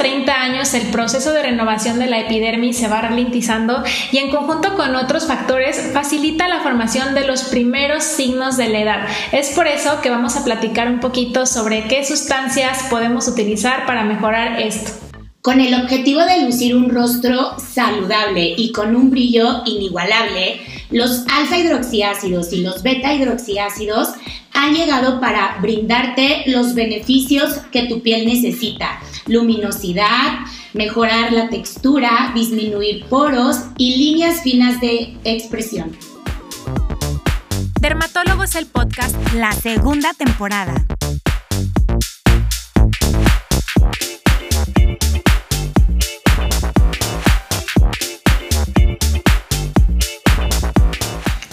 30 años el proceso de renovación de la epidermis se va ralentizando y en conjunto con otros factores facilita la formación de los primeros signos de la edad. Es por eso que vamos a platicar un poquito sobre qué sustancias podemos utilizar para mejorar esto. Con el objetivo de lucir un rostro saludable y con un brillo inigualable, los alfa hidroxiácidos y los beta hidroxiácidos han llegado para brindarte los beneficios que tu piel necesita. Luminosidad, mejorar la textura, disminuir poros y líneas finas de expresión. Dermatólogos el podcast, la segunda temporada.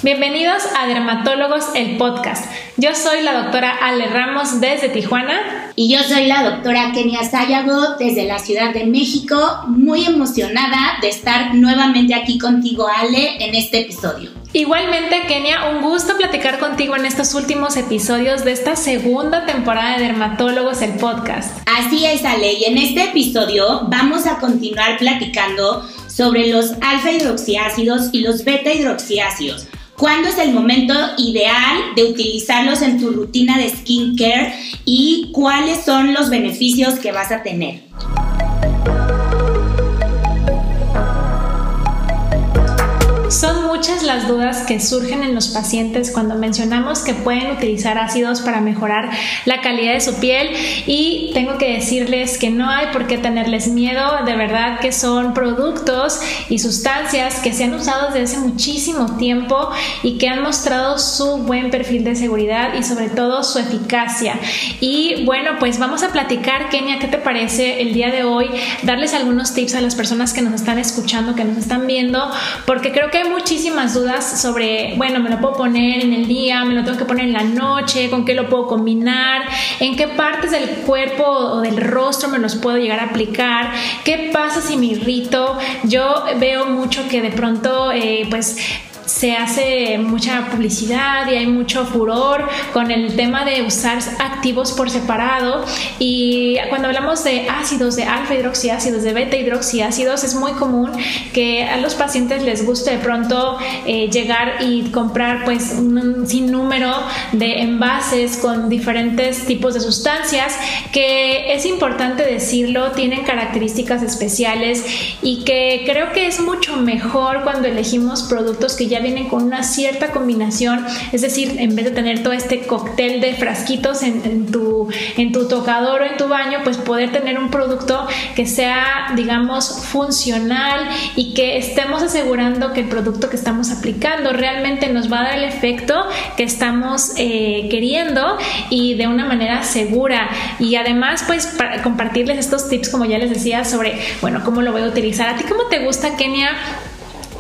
Bienvenidos a Dermatólogos el podcast. Yo soy la doctora Ale Ramos desde Tijuana. Y yo soy la doctora Kenia Sayago desde la Ciudad de México. Muy emocionada de estar nuevamente aquí contigo, Ale, en este episodio. Igualmente, Kenia, un gusto platicar contigo en estos últimos episodios de esta segunda temporada de Dermatólogos el podcast. Así es, Ale, y en este episodio vamos a continuar platicando sobre los alfa hidroxiácidos y los beta hidroxiácidos ¿Cuándo es el momento ideal de utilizarlos en tu rutina de skincare y cuáles son los beneficios que vas a tener? Muchas las dudas que surgen en los pacientes cuando mencionamos que pueden utilizar ácidos para mejorar la calidad de su piel y tengo que decirles que no hay por qué tenerles miedo, de verdad que son productos y sustancias que se han usado desde hace muchísimo tiempo y que han mostrado su buen perfil de seguridad y sobre todo su eficacia. Y bueno, pues vamos a platicar, Kenia, ¿qué te parece el día de hoy? Darles algunos tips a las personas que nos están escuchando, que nos están viendo, porque creo que hay muchísimas dudas sobre, bueno, me lo puedo poner en el día, me lo tengo que poner en la noche, con qué lo puedo combinar, en qué partes del cuerpo o del rostro me los puedo llegar a aplicar, qué pasa si me irrito. Yo veo mucho que de pronto, eh, pues, se hace mucha publicidad y hay mucho furor con el tema de usar activos por separado. Y cuando hablamos de ácidos, de alfa hidroxiácidos, de beta hidroxiácidos, es muy común que a los pacientes les guste de pronto eh, llegar y comprar pues un sinnúmero de envases con diferentes tipos de sustancias que es importante decirlo, tienen características especiales y que creo que es mucho mejor cuando elegimos productos que ya vienen con una cierta combinación, es decir, en vez de tener todo este cóctel de frasquitos en, tu, en tu tocador o en tu baño, pues poder tener un producto que sea, digamos, funcional y que estemos asegurando que el producto que estamos aplicando realmente nos va a dar el efecto que estamos eh, queriendo y de una manera segura. Y además, pues, compartirles estos tips, como ya les decía, sobre, bueno, cómo lo voy a utilizar. ¿A ti cómo te gusta, Kenia?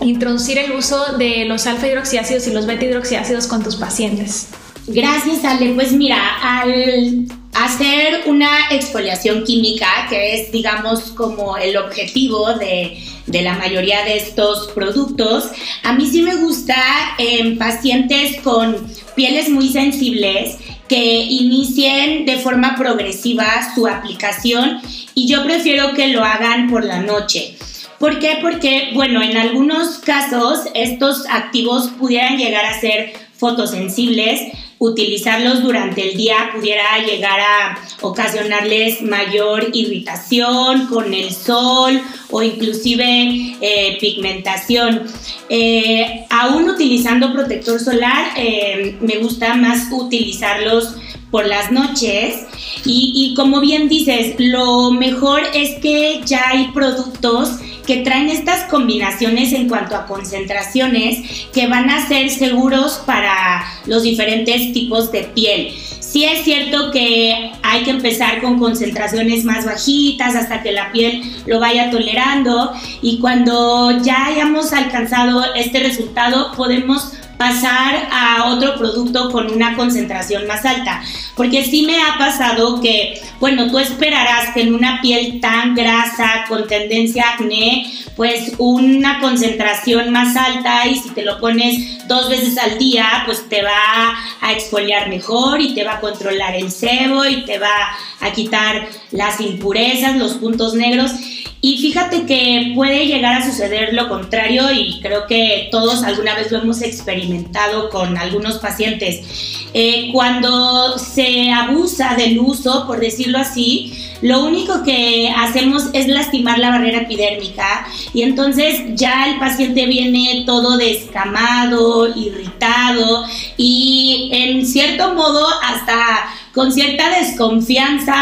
Introducir el uso de los alfa hidroxiácidos y los beta hidroxiácidos con tus pacientes? Gracias, Ale. Pues mira, al hacer una exfoliación química, que es, digamos, como el objetivo de, la mayoría de estos productos, a mí sí me gusta en pacientes con pieles muy sensibles que inicien de forma progresiva su aplicación y yo prefiero que lo hagan por la noche. ¿Por qué? Porque, bueno, en algunos casos estos activos pudieran llegar a ser fotosensibles, utilizarlos durante el día pudiera llegar a ocasionarles mayor irritación con el sol o inclusive eh, pigmentación. Eh, aún utilizando protector solar, eh, me gusta más utilizarlos por las noches y, y como bien dices, lo mejor es que ya hay productos que traen estas combinaciones en cuanto a concentraciones que van a ser seguros para los diferentes tipos de piel. Sí es cierto que hay que empezar con concentraciones más bajitas hasta que la piel lo vaya tolerando y cuando ya hayamos alcanzado este resultado podemos pasar a otro producto con una concentración más alta. Porque sí me ha pasado que, bueno, tú esperarás que en una piel tan grasa, con tendencia a acné, pues una concentración más alta y si te lo pones dos veces al día, pues te va a exfoliar mejor y te va a controlar el sebo y te va a quitar las impurezas, los puntos negros. Y fíjate que puede llegar a suceder lo contrario y creo que todos alguna vez lo hemos experimentado con algunos pacientes. Eh, cuando se abusa del uso, por decirlo así, lo único que hacemos es lastimar la barrera epidérmica y entonces ya el paciente viene todo descamado, irritado y en cierto modo hasta con cierta desconfianza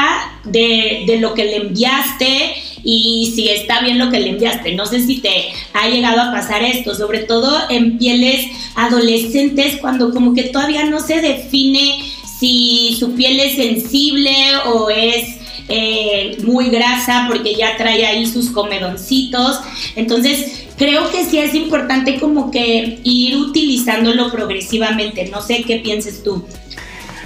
de, de lo que le enviaste y si está bien lo que le enviaste. No sé si te ha llegado a pasar esto, sobre todo en pieles adolescentes cuando como que todavía no se define si su piel es sensible o es eh, muy grasa porque ya trae ahí sus comedoncitos. Entonces, creo que sí es importante como que ir utilizándolo progresivamente. No sé qué pienses tú.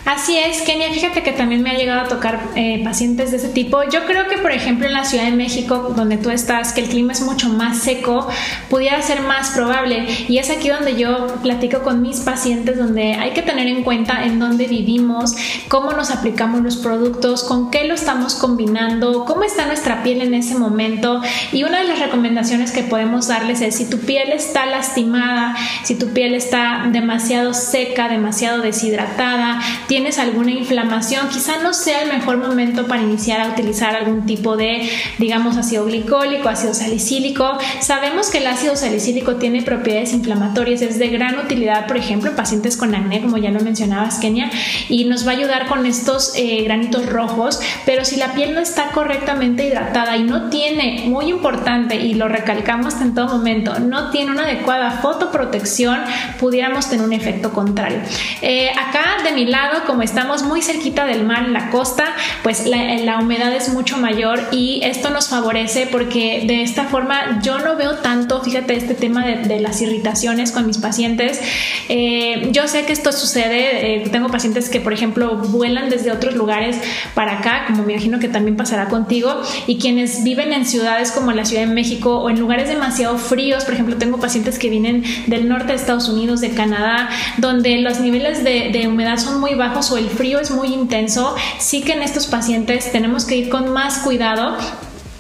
Así es, Kenia, fíjate que también me ha llegado a tocar eh, pacientes de ese tipo. Yo creo que, por ejemplo, en la Ciudad de México, donde tú estás, que el clima es mucho más seco, pudiera ser más probable. Y es aquí donde yo platico con mis pacientes, donde hay que tener en cuenta en dónde vivimos, cómo nos aplicamos los productos, con qué lo estamos combinando, cómo está nuestra piel en ese momento. Y una de las recomendaciones que podemos darles es si tu piel está lastimada, si tu piel está demasiado seca, demasiado deshidratada, tienes alguna inflamación, quizá no sea el mejor momento para iniciar a utilizar algún tipo de, digamos, ácido glicólico, ácido salicílico. Sabemos que el ácido salicílico tiene propiedades inflamatorias, es de gran utilidad, por ejemplo, en pacientes con acné, como ya lo mencionabas, Kenia, y nos va a ayudar con estos eh, granitos rojos, pero si la piel no está correctamente hidratada y no tiene, muy importante, y lo recalcamos en todo momento, no tiene una adecuada fotoprotección, pudiéramos tener un efecto contrario. Eh, acá de mi lado, como estamos muy cerquita del mar, la costa, pues la, humedad es mucho mayor y esto nos favorece porque de esta forma yo no veo tanto, fíjate, este tema de, las irritaciones con mis pacientes. Eh, yo sé que esto sucede, eh, tengo pacientes que, por ejemplo, vuelan desde otros lugares para acá, como me imagino que también pasará contigo, y quienes viven en ciudades como la Ciudad de México o en lugares demasiado fríos, por ejemplo, tengo pacientes que vienen del norte de Estados Unidos, de Canadá, donde los niveles de, de humedad son muy bajos o el frío es muy intenso, sí que en estos pacientes tenemos que ir con más cuidado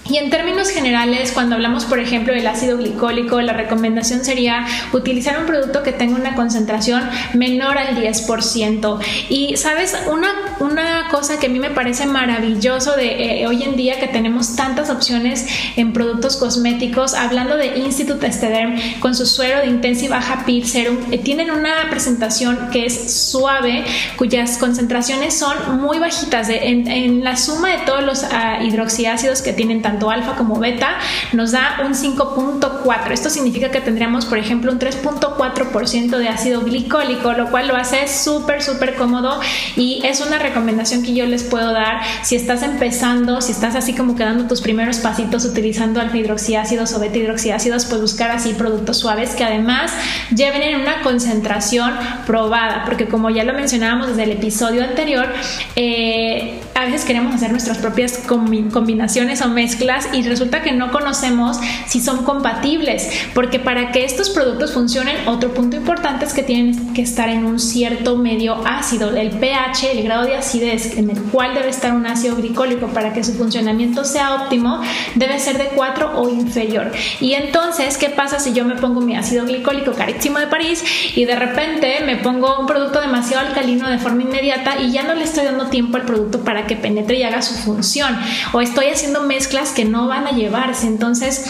y en términos generales, cuando hablamos, por ejemplo, del ácido glicólico, la recomendación sería utilizar un producto que tenga una concentración menor al 10%. Y, ¿sabes? Una, una cosa que a mí me parece maravilloso de eh, hoy en día que tenemos tantas opciones en productos cosméticos, hablando de Institute Estederm con su suero de intensa y baja PIR Serum, eh, tienen una presentación que es suave, cuyas concentraciones son muy bajitas. en, la suma de todos los uh, hidroxiácidos que tienen tanto alfa como beta, nos da un 5.4. Esto significa que tendríamos, por ejemplo, un 3.4% de ácido glicólico, lo cual lo hace súper, súper cómodo y es una recomendación que yo les puedo dar si estás empezando, si estás así como quedando tus primeros pasitos utilizando alfa hidroxiácidos o beta hidroxiácidos, pues buscar así productos suaves que además lleven en una concentración probada, porque como ya lo mencionábamos desde el episodio anterior, eh, a veces queremos hacer nuestras propias combinaciones o mezclas y resulta que no conocemos si son compatibles, porque para que estos productos funcionen, otro punto importante es que tienen que estar en un cierto medio ácido, el pH, el grado de acidez en el cual debe estar un ácido glicólico para que su funcionamiento sea óptimo, debe ser de 4 o inferior. Y entonces, ¿qué pasa si yo me pongo mi ácido glicólico carísimo de París y de repente me pongo un producto demasiado alcalino de forma inmediata y ya no le estoy dando tiempo al producto para penetre y haga su función. O estoy haciendo mezclas que no van a llevarse. Entonces,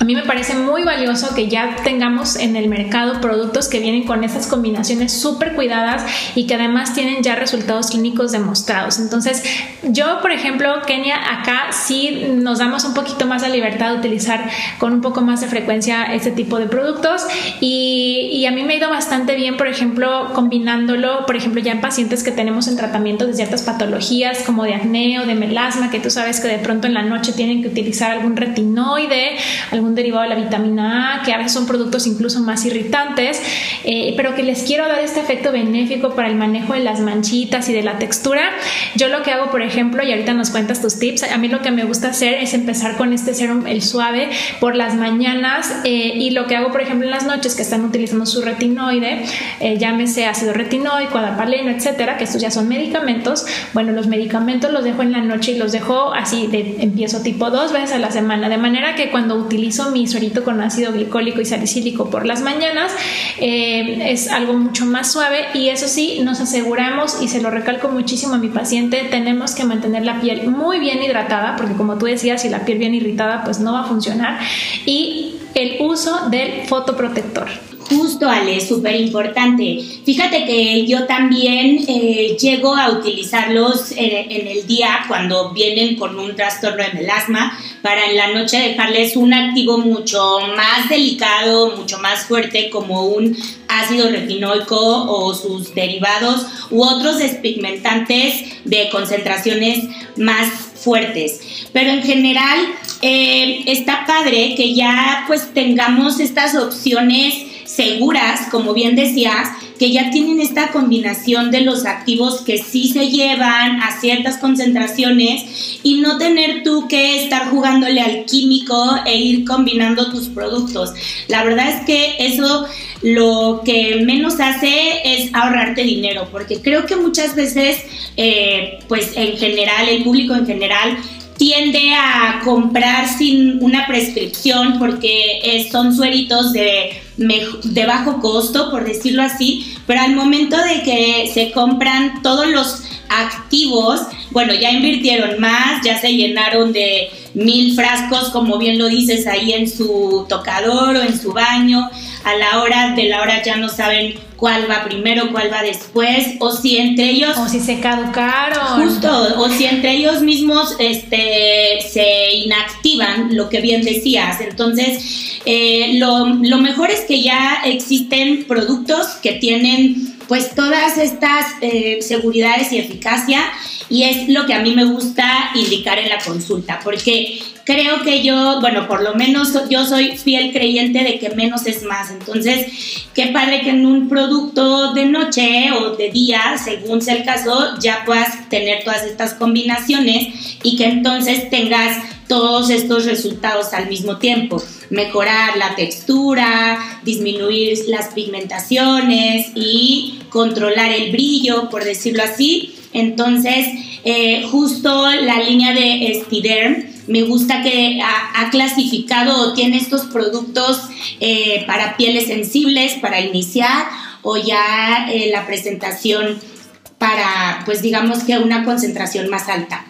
a mí me parece muy valioso que ya tengamos en el mercado productos que vienen con esas combinaciones súper cuidadas y que además tienen ya resultados clínicos demostrados. Entonces, yo, por ejemplo, Kenia, acá sí nos damos un poquito más la libertad de utilizar con un poco más de frecuencia este tipo de productos y, y a mí me ha ido bastante bien, por ejemplo, combinándolo, por ejemplo, ya en pacientes que tenemos en tratamiento de ciertas patologías como de acné o de melasma, que tú sabes que de pronto en la noche tienen que utilizar algún retinoide, algún algún derivado de la vitamina A, que a veces son productos incluso más irritantes, eh, pero que les quiero dar este efecto benéfico para el manejo de las manchitas y de la textura. Yo lo que hago, por ejemplo, y ahorita nos cuentas tus tips, a mí lo que me gusta hacer es empezar con este serum, el suave, por las mañanas eh, y lo que hago, por ejemplo, en las noches que están utilizando su retinoide, eh, llámese ácido retinoico, adapaleno, etcétera, que estos ya son medicamentos. Bueno, los medicamentos los dejo en la noche y los dejo así, de, empiezo tipo dos veces a la semana, de manera que cuando utilizo mi suerito con ácido glicólico y salicílico por las mañanas, eh, es algo mucho más suave y eso sí, nos aseguramos y se lo recalco muchísimo a mi paciente, tenemos que mantener la piel muy bien hidratada, porque como tú decías, si la piel bien irritada, pues no va a funcionar. Y el uso del fotoprotector. Justo, Ale, súper importante. Fíjate que yo también eh, llego a utilizarlos en, el día cuando vienen con un trastorno de melasma para en la noche dejarles un activo mucho más delicado, mucho más fuerte como un ácido retinoico o sus derivados u otros despigmentantes de concentraciones más fuertes. Pero en general eh, está padre que ya pues tengamos estas opciones seguras, como bien decías, que ya tienen esta combinación de los activos que sí se llevan a ciertas concentraciones y no tener tú que estar jugándole al químico e ir combinando tus productos. La verdad es que eso lo que menos hace es ahorrarte dinero, porque creo que muchas veces, eh, pues en general, el público en general, tiende a comprar sin una prescripción porque son sueritos de, de bajo costo, por decirlo así, pero al momento de que se compran todos los activos, bueno, ya invirtieron más, ya se llenaron de mil frascos, como bien lo dices, ahí en su tocador o en su baño, a la hora de la hora ya no saben cuál va primero, cuál va después, o si entre ellos... O si se caducaron. Justo, o si entre ellos mismos este, se inactivan, lo que bien decías. Entonces, eh, lo, lo mejor es que ya existen productos que tienen pues todas estas eh, seguridades y eficacia y es lo que a mí me gusta indicar en la consulta, porque creo que yo, bueno, por lo menos yo soy fiel creyente de que menos es más. Entonces, qué padre que en un producto de noche o de día, según sea el caso, ya puedas tener todas estas combinaciones y que entonces tengas todos estos resultados al mismo tiempo. Mejorar la textura, disminuir las pigmentaciones y controlar el brillo, por decirlo así. Entonces, eh, justo la línea de Estiderm me gusta que ha, clasificado o tiene estos productos eh, para pieles sensibles para iniciar o ya eh, la presentación para, pues digamos que una concentración más alta.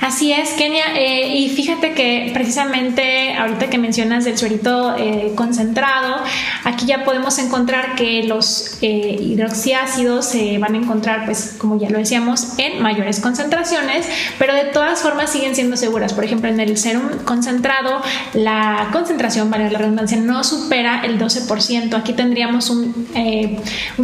Así es, Kenia. Eh, y fíjate que precisamente ahorita que mencionas del suerito eh, concentrado, aquí ya podemos encontrar que los eh, hidroxiácidos se van a encontrar, pues como ya lo decíamos, en mayores concentraciones, pero de todas formas siguen siendo seguras. Por ejemplo, en el serum concentrado, la concentración, vale la redundancia, no supera el 12%. Aquí tendríamos un,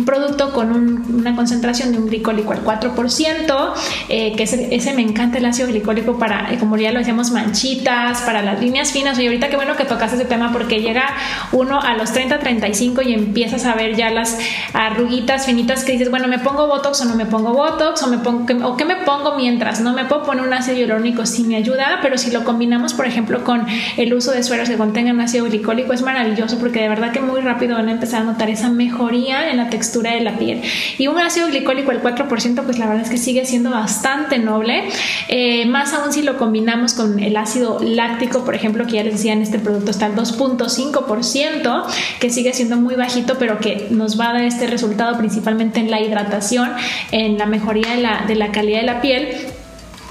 producto con una concentración de un glicólico al 4%, que ese, ese me encanta el ácido glicólico para, eh, como ya lo decíamos, manchitas, para las líneas finas. Oye, ahorita qué bueno que tocas ese tema porque llega uno a los 30, 35 y empiezas a ver ya las arruguitas finitas que dices, bueno, ¿me pongo Botox o no me pongo Botox? ¿O, me pongo, o qué me pongo mientras? No me puedo poner un ácido hialurónico si me ayuda, pero si lo combinamos, por ejemplo, con el uso de sueros que contengan ácido glicólico, es maravilloso porque de verdad que muy rápido van a empezar a notar esa mejoría en la textura de la piel. Y un ácido glicólico, el 4%, pues la verdad es que sigue siendo bastante noble. Eh, más aún si lo combinamos con el ácido láctico, por ejemplo, que ya les decía en este producto está al 2.5%, que sigue siendo muy bajito, pero que nos va a dar este resultado principalmente en la hidratación, en la mejoría de la, de la calidad de la piel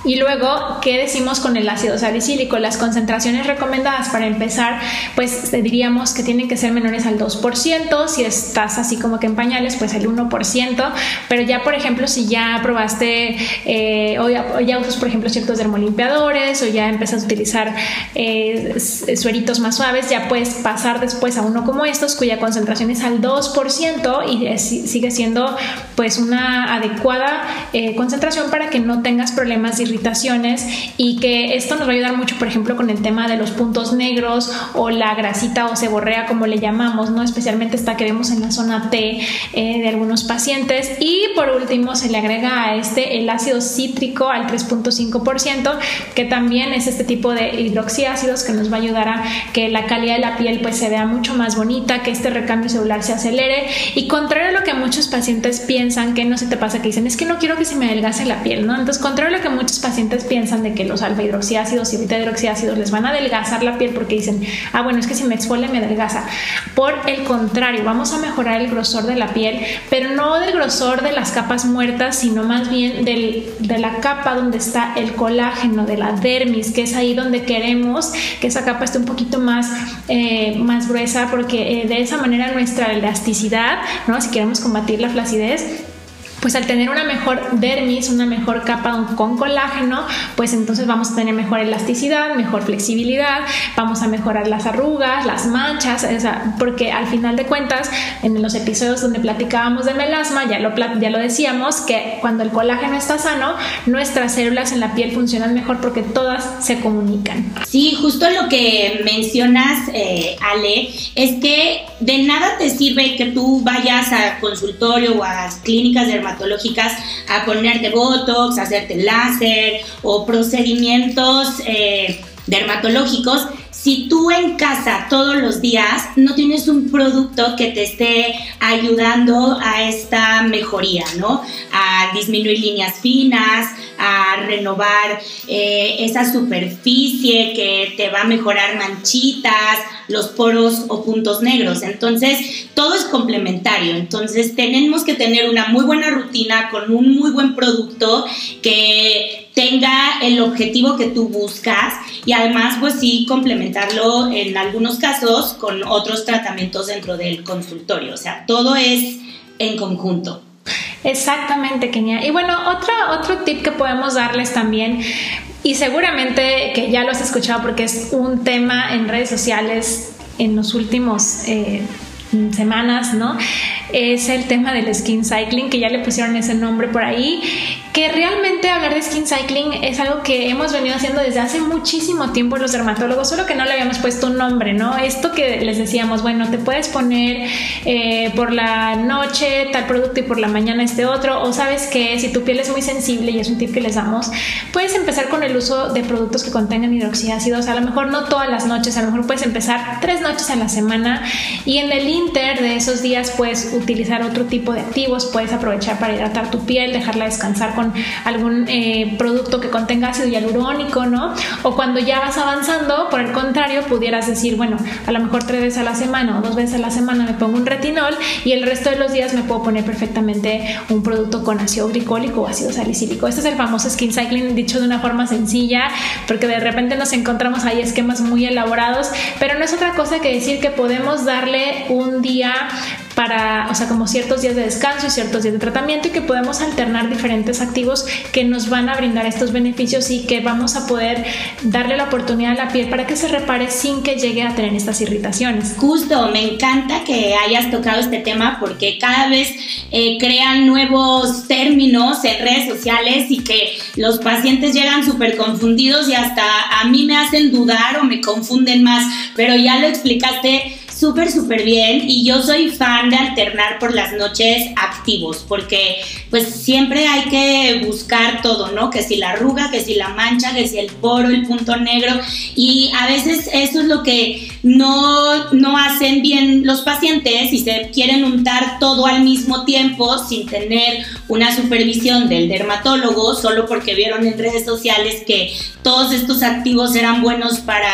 y luego, ¿qué decimos con el ácido salicílico? Las concentraciones recomendadas para empezar, pues diríamos que tienen que ser menores al 2%, si estás así como que en pañales, pues el 1%, pero ya, por ejemplo, si ya probaste eh, o, ya, usas, por ejemplo, ciertos dermolimpiadores o ya empiezas a utilizar eh, sueritos más suaves, ya puedes pasar después a uno como estos, cuya concentración es al 2% y sigue siendo pues una adecuada eh, concentración para que no tengas problemas de y que esto nos va a ayudar mucho, por ejemplo, con el tema de los puntos negros o la grasita o seborrea, como le llamamos, ¿no? Especialmente esta que vemos en la zona T eh, de algunos pacientes. Y por último, se le agrega a este el ácido cítrico al 3.5%, que también es este tipo de hidroxiácidos que nos va a ayudar a que la calidad de la piel pues se vea mucho más bonita, que este recambio celular se acelere y contrario a lo que muchos pacientes piensan, que no se te pasa, que dicen, es que no quiero que se me adelgace la piel, ¿no? Entonces, contrario a lo que muchos pacientes piensan de que los alfa hidroxiácidos y beta hidroxiácidos les van a adelgazar la piel porque dicen, ah, bueno, es que si me exfolia me adelgaza. Por el contrario, vamos a mejorar el grosor de la piel, pero no del grosor de las capas muertas, sino más bien del, de la capa donde está el colágeno, de la dermis, que es ahí donde queremos que esa capa esté un poquito más, eh, más gruesa, porque eh, de esa manera nuestra elasticidad, ¿no? si queremos combatir la flacidez, pues al tener una mejor dermis, una mejor capa con colágeno, pues entonces vamos a tener mejor elasticidad, mejor flexibilidad, vamos a mejorar las arrugas, las manchas, porque al final de cuentas, en los episodios donde platicábamos de melasma, ya lo, ya lo decíamos, que cuando el colágeno está sano, nuestras células en la piel funcionan mejor porque todas se comunican. Sí, justo lo que mencionas, eh, Ale, es que de nada te sirve que tú vayas a consultorio o a clínicas dermatológicas a ponerte botox, hacerte láser o procedimientos eh, dermatológicos si tú en casa todos los días no tienes un producto que te esté ayudando a esta mejoría, ¿no? A disminuir líneas finas, a renovar eh, esa superficie que te va a mejorar manchitas, los poros o puntos negros. Entonces, todo es complementario. Entonces, tenemos que tener una muy buena rutina con un muy buen producto que tenga el objetivo que tú buscas y además pues sí complementarlo en algunos casos con otros tratamientos dentro del consultorio. O sea, todo es en conjunto. Exactamente, Kenia. Y bueno, otro, otro tip que podemos darles también, y seguramente que ya lo has escuchado porque es un tema en redes sociales en los últimos eh, semanas, ¿no? Es el tema del skin cycling, que ya le pusieron ese nombre por ahí que realmente hablar de skin cycling es algo que hemos venido haciendo desde hace muchísimo tiempo los dermatólogos, solo que no le habíamos puesto un nombre, ¿no? Esto que les decíamos, bueno, te puedes poner eh, por la noche tal producto y por la mañana este otro, o sabes que si tu piel es muy sensible y es un tip que les damos, puedes empezar con el uso de productos que contengan hidroxiácidos, a lo mejor no todas las noches, a lo mejor puedes empezar tres noches a la semana y en el inter de esos días puedes utilizar otro tipo de activos, puedes aprovechar para hidratar tu piel, dejarla descansar algún eh, producto que contenga ácido hialurónico, ¿no? O cuando ya vas avanzando, por el contrario, pudieras decir, bueno, a lo mejor tres veces a la semana o dos veces a la semana me pongo un retinol y el resto de los días me puedo poner perfectamente un producto con ácido glicólico o ácido salicílico. Este es el famoso skin cycling dicho de una forma sencilla, porque de repente nos encontramos ahí esquemas muy elaborados, pero no es otra cosa que decir que podemos darle un día para, o sea, como ciertos días de descanso y ciertos días de tratamiento y que podemos alternar diferentes activos que nos van a brindar estos beneficios y que vamos a poder darle la oportunidad a la piel para que se repare sin que llegue a tener estas irritaciones. Justo, me encanta que hayas tocado este tema porque cada vez eh, crean nuevos términos en redes sociales y que los pacientes llegan súper confundidos y hasta a mí me hacen dudar o me confunden más, pero ya lo explicaste súper, súper bien y yo soy fan de alternar por las noches activos porque pues siempre hay que buscar todo, ¿no? Que si la arruga, que si la mancha, que si el poro, el punto negro y a veces eso es lo que no, no hacen bien los pacientes y se quieren untar todo al mismo tiempo sin tener una supervisión del dermatólogo solo porque vieron en redes sociales que todos estos activos eran buenos para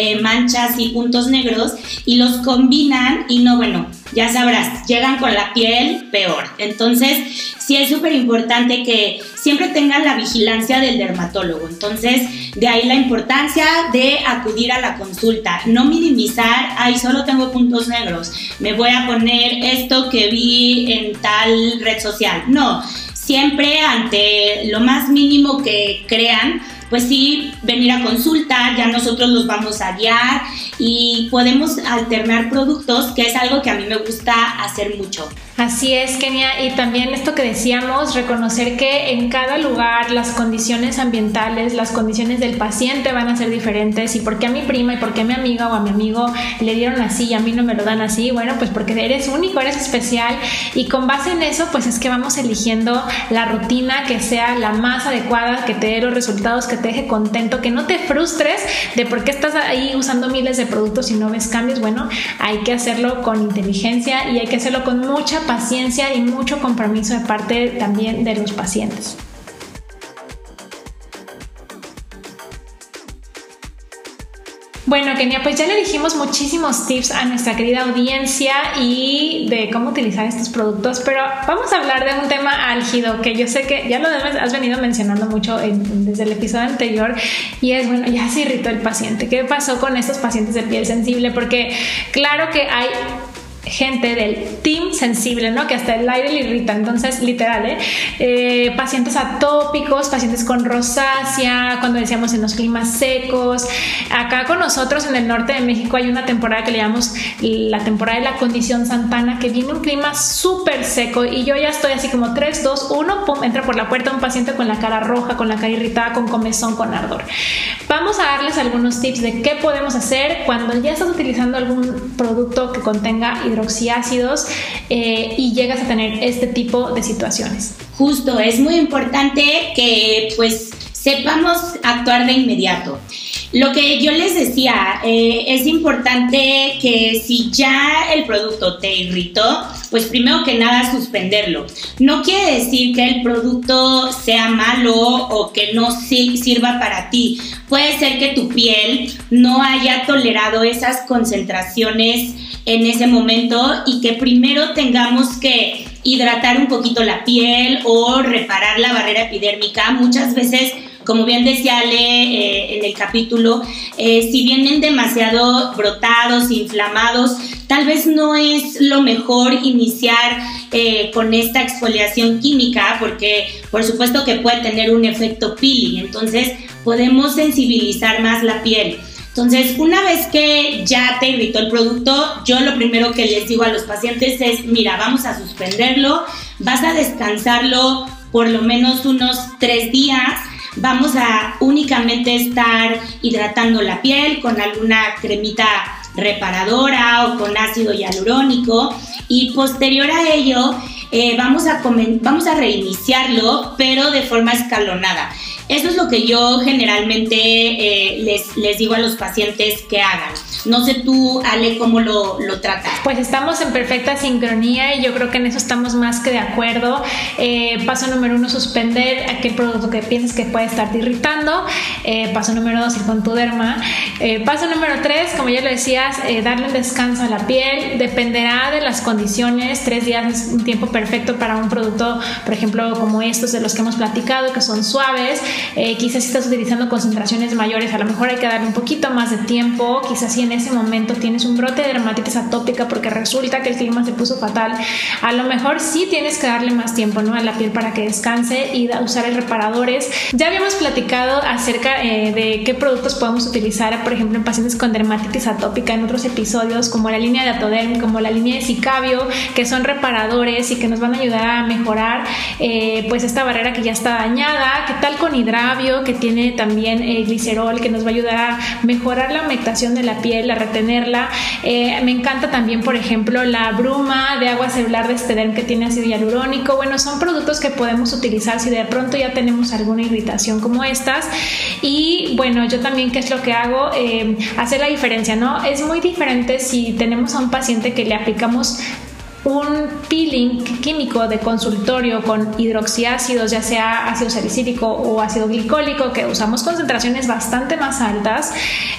eh, manchas y puntos negros y los combinan y no, bueno, ya sabrás, llegan con la piel peor. Entonces, sí es súper importante que siempre tengan la vigilancia del dermatólogo. Entonces, de ahí la importancia de acudir a la consulta, no minimizar, ay, solo tengo puntos negros, me voy a poner esto que vi en tal red social. No, siempre ante lo más mínimo que crean, pues sí, venir a consulta, ya nosotros los vamos a guiar y podemos alternar productos, que es algo que a mí me gusta hacer mucho. Así es, Kenia. Y también esto que decíamos, reconocer que en cada lugar las condiciones ambientales, las condiciones del paciente van a ser diferentes. Y por qué a mi prima y por qué a mi amiga o a mi amigo le dieron así y a mí no me lo dan así. Bueno, pues porque eres único, eres especial. Y con base en eso, pues es que vamos eligiendo la rutina que sea la más adecuada, que te dé los resultados, que te deje contento, que no te frustres de por qué estás ahí usando miles de productos y no ves cambios. Bueno, hay que hacerlo con inteligencia y hay que hacerlo con mucha paciencia y mucho compromiso de parte también de los pacientes. Bueno, Kenia, pues ya le dijimos muchísimos tips a nuestra querida audiencia y de cómo utilizar estos productos, pero vamos a hablar de un tema álgido que yo sé que ya lo has venido mencionando mucho desde el episodio anterior y es, bueno, ya se irritó el paciente. ¿Qué pasó con estos pacientes de piel sensible? Porque claro que hay gente del team sensible, ¿no? Que hasta el aire le irrita. Entonces, literal, ¿eh? ¿eh? pacientes atópicos, pacientes con rosácea, cuando decíamos en los climas secos. Acá con nosotros en el norte de México hay una temporada que le llamamos la temporada de la condición santana, que viene un clima súper seco y yo ya estoy así como 3, 2, 1, pum, entra por la puerta un paciente con la cara roja, con la cara irritada, con comezón, con ardor. Vamos a darles algunos tips de qué podemos hacer cuando ya estás utilizando algún producto que contenga hidroxiácidos eh, y llegas a tener este tipo de situaciones. Justo, es muy importante que pues sepamos actuar de inmediato. Lo que yo les decía, eh, es importante que si ya el producto te irritó, pues primero que nada suspenderlo. No quiere decir que el producto sea malo o que no sirva para ti. Puede ser que tu piel no haya tolerado esas concentraciones en ese momento y que primero tengamos que hidratar un poquito la piel o reparar la barrera epidérmica. Muchas veces como bien decía Ale eh, en el capítulo, eh, si vienen demasiado brotados, inflamados, tal vez no es lo mejor iniciar eh, con esta exfoliación química porque por supuesto que puede tener un efecto peeling, entonces podemos sensibilizar más la piel. Entonces, una vez que ya te irritó el producto, yo lo primero que les digo a los pacientes es, mira, vamos a suspenderlo, vas a descansarlo por lo menos unos tres días vamos a únicamente estar hidratando la piel con alguna cremita reparadora o con ácido hialurónico y posterior a ello eh, vamos, a vamos a reiniciarlo pero de forma escalonada. Eso es lo que yo generalmente eh, les, les digo a los pacientes que hagan. No sé tú, Ale, cómo lo, lo tratas. Pues estamos en perfecta sincronía y yo creo que en eso estamos más que de acuerdo. Eh, paso número uno, suspender aquel producto que piensas que puede estarte irritando. Eh, paso número dos, ir con tu derma. Paso número tres, como ya lo decías, darle un descanso a la piel. Dependerá de las condiciones. Tres días es un tiempo perfecto para un producto, por ejemplo, como estos de los que hemos platicado, que son suaves. Quizás si estás utilizando concentraciones mayores, a lo mejor hay que darle un poquito más de tiempo. Quizás si en ese momento tienes un brote de dermatitis atópica porque resulta que el clima se puso fatal, a lo mejor sí tienes que darle más tiempo ¿no? a la piel para que descanse y usar el reparadores. Ya habíamos platicado acerca eh, de qué productos podemos utilizar, por ejemplo, en pacientes con dermatitis atópica en otros episodios, como la línea de Atoderm, como la línea de Sicabio, que son reparadores y que nos van a ayudar a mejorar eh, pues esta barrera que ya está dañada. ¿Qué tal con Hidravio, que tiene también eh, glicerol, que nos va a ayudar a mejorar la humectación de la piel? a retenerla. Eh, me encanta también, por ejemplo, la bruma de agua celular de Estederm que tiene ácido hialurónico. Bueno, son productos que podemos utilizar si de pronto ya tenemos alguna irritación como estas. Y bueno, yo también, ¿qué es lo que hago? Eh, hacer la diferencia, ¿no? Es muy diferente si tenemos a un paciente que le aplicamos un peeling químico de consultorio con hidroxiácidos, ya sea ácido salicílico o ácido glicólico, que usamos concentraciones bastante más altas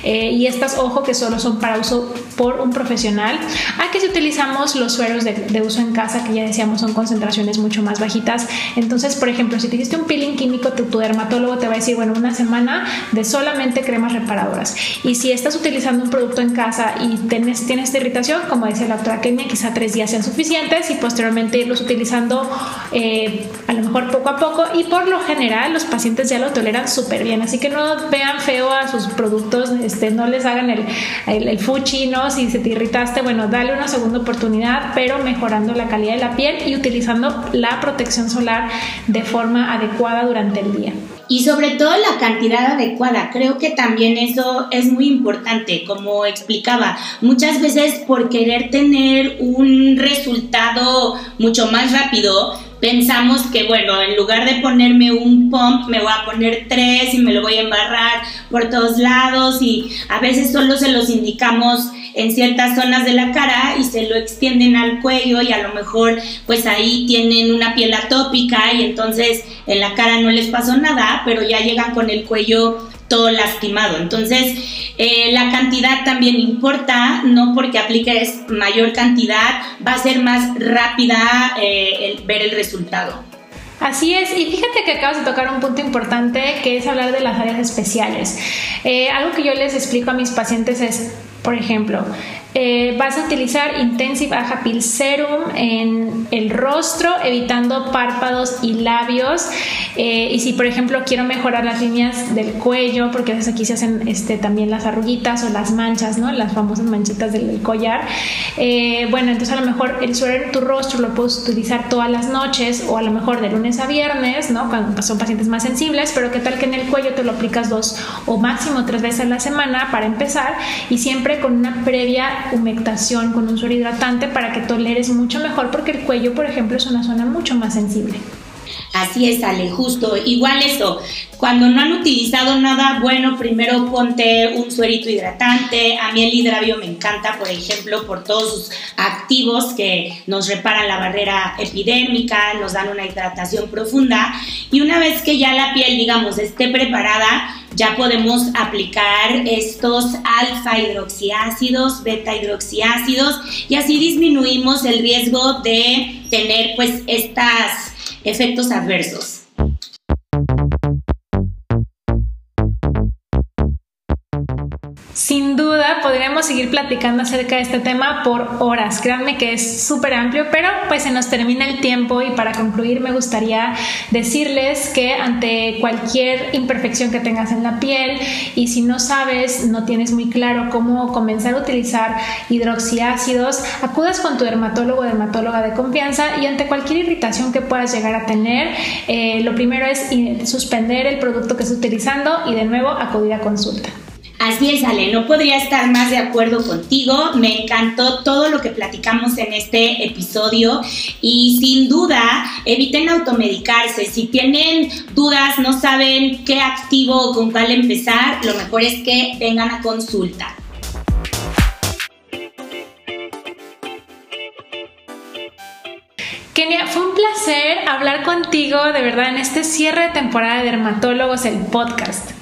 eh, y estas, ojo, que solo son para uso por un profesional, a que si utilizamos los sueros de, uso en casa, que ya decíamos son concentraciones mucho más bajitas. Entonces, por ejemplo, si te hiciste un peeling químico, tu, dermatólogo te va a decir, bueno, una semana de solamente cremas reparadoras. Y si estás utilizando un producto en casa y tienes, tienes esta irritación, como decía la doctora Kenia, quizá tres días sean suficientes y posteriormente irlos utilizando eh, a lo mejor poco a poco y por lo general los pacientes ya lo toleran súper bien, así que no vean feo a sus productos este, no les hagan el, el, fuchi, ¿no? Si se te irritaste, bueno, dale una segunda oportunidad, pero mejorando la calidad de la piel y utilizando la protección solar de forma adecuada durante el día. Y sobre todo la cantidad adecuada. Creo que también eso es muy importante, como explicaba. Muchas veces por querer tener un resultado mucho más rápido, pensamos que, bueno, en lugar de ponerme un pump, me voy a poner tres y me lo voy a embarrar por todos lados y a veces solo se los indicamos en ciertas zonas de la cara y se lo extienden al cuello y a lo mejor pues ahí tienen una piel atópica y entonces en la cara no les pasó nada, pero ya llegan con el cuello todo lastimado. Entonces, eh, la cantidad también importa, no porque apliques mayor cantidad, va a ser más rápida eh, ver el resultado. Así es, y fíjate que acabas de tocar un punto importante que es hablar de las áreas especiales. Eh, algo que yo les explico a mis pacientes es, por ejemplo, eh, vas a utilizar Intensive Aja Pill Serum en el rostro, evitando párpados y labios. Eh, y si, por ejemplo, quiero mejorar las líneas del cuello, porque a veces aquí se hacen este, también las arruguitas o las manchas, ¿no? Las famosas manchitas del, collar. Eh, bueno, entonces a lo mejor el suero en tu rostro lo puedes utilizar todas las noches o a lo mejor de lunes a viernes, ¿no? Cuando son pacientes más sensibles, pero qué tal que en el cuello te lo aplicas dos o máximo tres veces a la semana para empezar y siempre con una previa humectación con un suero hidratante para que toleres mucho mejor porque el cuello, por ejemplo, es una zona mucho más sensible. Así es, Ale, justo. Igual eso, cuando no han utilizado nada, bueno, primero ponte un suerito hidratante. A mí el hidravio me encanta, por ejemplo, por todos sus activos que nos reparan la barrera epidérmica, nos dan una hidratación profunda. Y una vez que ya la piel, digamos, esté preparada, ya podemos aplicar estos alfa hidroxiácidos, beta hidroxiácidos y así disminuimos el riesgo de tener pues estos efectos adversos. Sin duda podríamos seguir platicando acerca de este tema por horas. Créanme que es súper amplio, pero pues se nos termina el tiempo y para concluir me gustaría decirles que ante cualquier imperfección que tengas en la piel y si no sabes, no tienes muy claro cómo comenzar a utilizar hidroxiácidos, acudas con tu dermatólogo o dermatóloga de confianza y ante cualquier irritación que puedas llegar a tener, eh, lo primero es suspender el producto que estás utilizando y de nuevo acudir a consulta. Así es, Ale, no podría estar más de acuerdo contigo. Me encantó todo lo que platicamos en este episodio y sin duda eviten automedicarse. Si tienen dudas, no saben qué activo o con cuál empezar, lo mejor es que vengan a consulta. Kenia, fue un placer hablar contigo de verdad en este cierre de temporada de Dermatólogos, el podcast.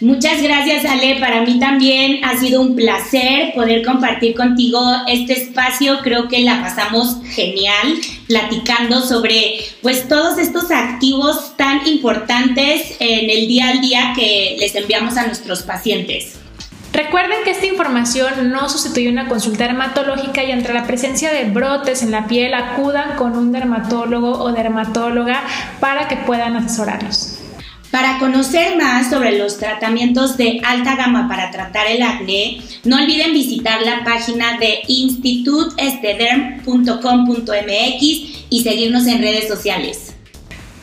Muchas gracias Ale, para mí también ha sido un placer poder compartir contigo este espacio, creo que la pasamos genial platicando sobre pues todos estos activos tan importantes en el día al día que les enviamos a nuestros pacientes. Recuerden que esta información no sustituye una consulta dermatológica y entre la presencia de brotes en la piel acudan con un dermatólogo o dermatóloga para que puedan asesorarlos. Para conocer más sobre los tratamientos de alta gama para tratar el acné, no olviden visitar la página de institutestederm.com.mx y seguirnos en redes sociales.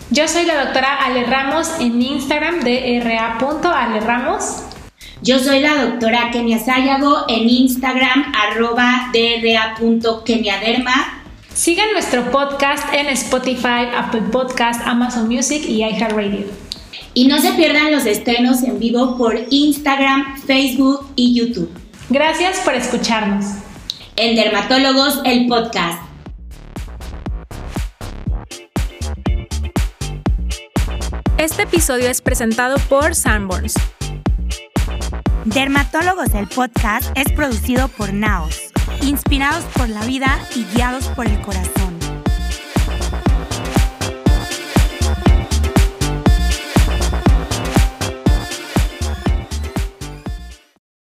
Yo soy la doctora Ale Ramos en Instagram de ra.aleramos. Yo soy la doctora Kenia Sayago en Instagram arroba dra.keniaderma. Sigan nuestro podcast en Spotify, Apple Podcast, Amazon Music y iHeartRadio. Y no se pierdan los estrenos en vivo por Instagram, Facebook y YouTube. Gracias por escucharnos. En Dermatólogos, el podcast. Este episodio es presentado por Sanborns. Dermatólogos, el podcast es producido por Naos, inspirados por la vida y guiados por el corazón.